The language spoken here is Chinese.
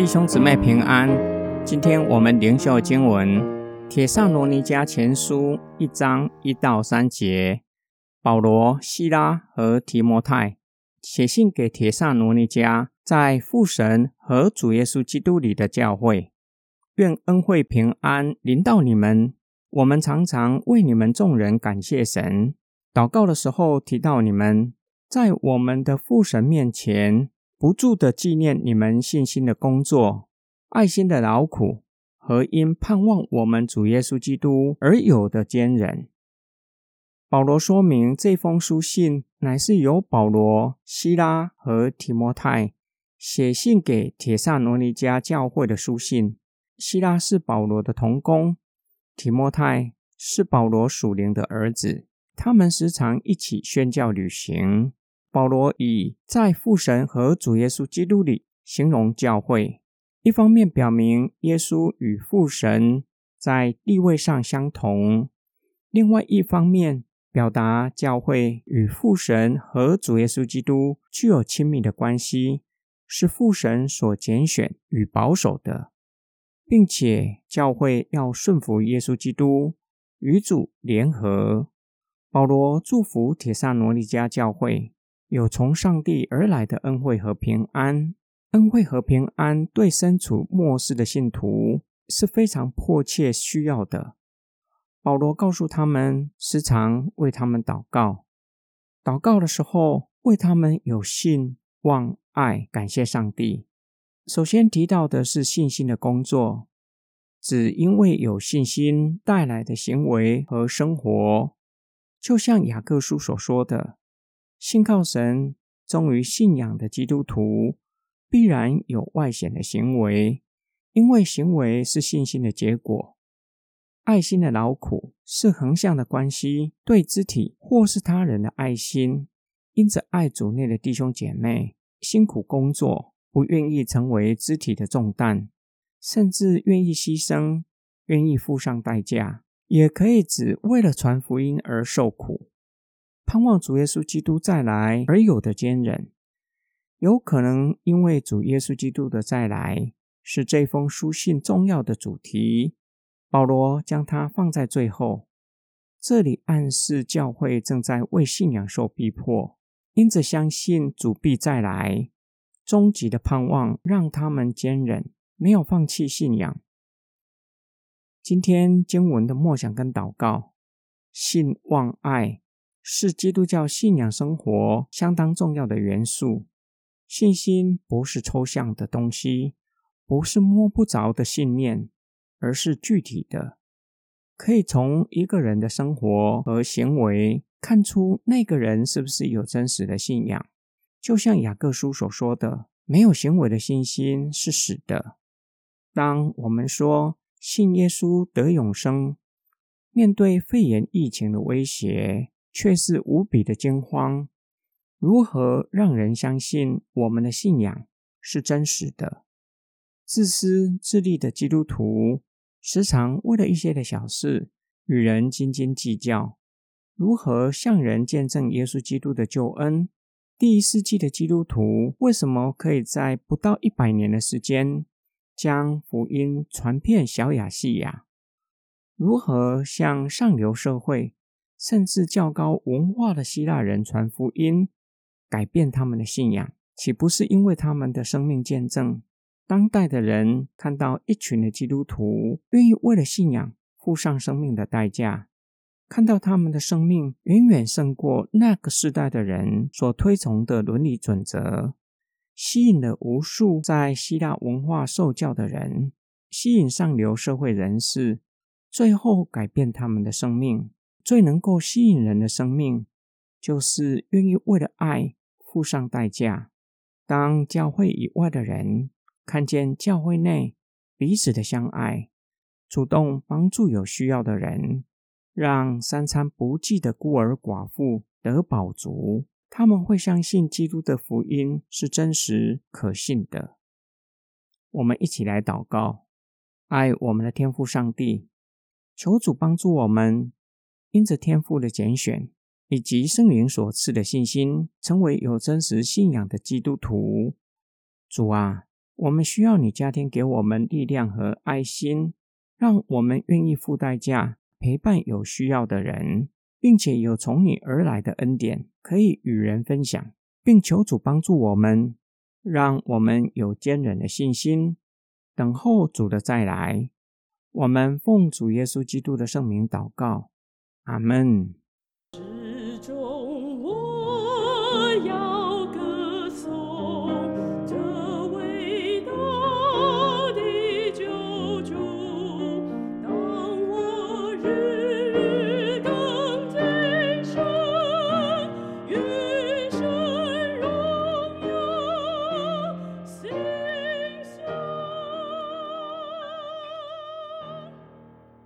弟兄姊妹平安。今天我们灵修经文《铁上罗尼迦前书》一章一到三节。保罗、希拉和提摩太写信给铁上罗尼迦，在父神和主耶稣基督里的教会，愿恩惠平安临到你们。我们常常为你们众人感谢神，祷告的时候提到你们，在我们的父神面前。不住的纪念你们信心的工作、爱心的劳苦和因盼望我们主耶稣基督而有的坚忍。保罗说明这封书信乃是由保罗、希拉和提摩太写信给铁萨罗尼迦教会的书信。希拉是保罗的同工，提摩太是保罗属灵的儿子，他们时常一起宣教旅行。保罗以在父神和主耶稣基督里形容教会，一方面表明耶稣与父神在地位上相同；另外一方面表达教会与父神和主耶稣基督具有亲密的关系，是父神所拣选与保守的，并且教会要顺服耶稣基督，与主联合。保罗祝福铁萨罗尼迦教会。有从上帝而来的恩惠和平安，恩惠和平安对身处末世的信徒是非常迫切需要的。保罗告诉他们，时常为他们祷告，祷告的时候为他们有信望爱，感谢上帝。首先提到的是信心的工作，只因为有信心带来的行为和生活，就像雅各书所说的。信靠神、忠于信仰的基督徒，必然有外显的行为，因为行为是信心的结果。爱心的劳苦是横向的关系，对肢体或是他人的爱心，因着爱主内的弟兄姐妹，辛苦工作，不愿意成为肢体的重担，甚至愿意牺牲，愿意付上代价，也可以指为了传福音而受苦。盼望主耶稣基督再来而有的坚忍，有可能因为主耶稣基督的再来是这封书信重要的主题，保罗将它放在最后。这里暗示教会正在为信仰受逼迫，因着相信主必再来，终极的盼望让他们坚忍，没有放弃信仰。今天经文的默想跟祷告，信望爱。是基督教信仰生活相当重要的元素。信心不是抽象的东西，不是摸不着的信念，而是具体的，可以从一个人的生活和行为看出那个人是不是有真实的信仰。就像雅各书所说的：“没有行为的信心是死的。”当我们说信耶稣得永生，面对肺炎疫情的威胁。却是无比的惊慌。如何让人相信我们的信仰是真实的？自私自利的基督徒时常为了一些的小事与人斤斤计较。如何向人见证耶稣基督的救恩？第一世纪的基督徒为什么可以在不到一百年的时间将福音传遍小亚细亚？如何向上流社会？甚至较高文化的希腊人传福音，改变他们的信仰，岂不是因为他们的生命见证？当代的人看到一群的基督徒愿意为了信仰付上生命的代价，看到他们的生命远远胜过那个时代的人所推崇的伦理准则，吸引了无数在希腊文化受教的人，吸引上流社会人士，最后改变他们的生命。最能够吸引人的生命，就是愿意为了爱付上代价。当教会以外的人看见教会内彼此的相爱，主动帮助有需要的人，让三餐不济的孤儿寡妇得饱足，他们会相信基督的福音是真实可信的。我们一起来祷告，爱我们的天父上帝，求主帮助我们。因着天赋的拣选，以及圣灵所赐的信心，成为有真实信仰的基督徒。主啊，我们需要你加添给我们力量和爱心，让我们愿意付代价陪伴有需要的人，并且有从你而来的恩典可以与人分享，并求主帮助我们，让我们有坚韧的信心，等候主的再来。我们奉主耶稣基督的圣名祷告，阿门。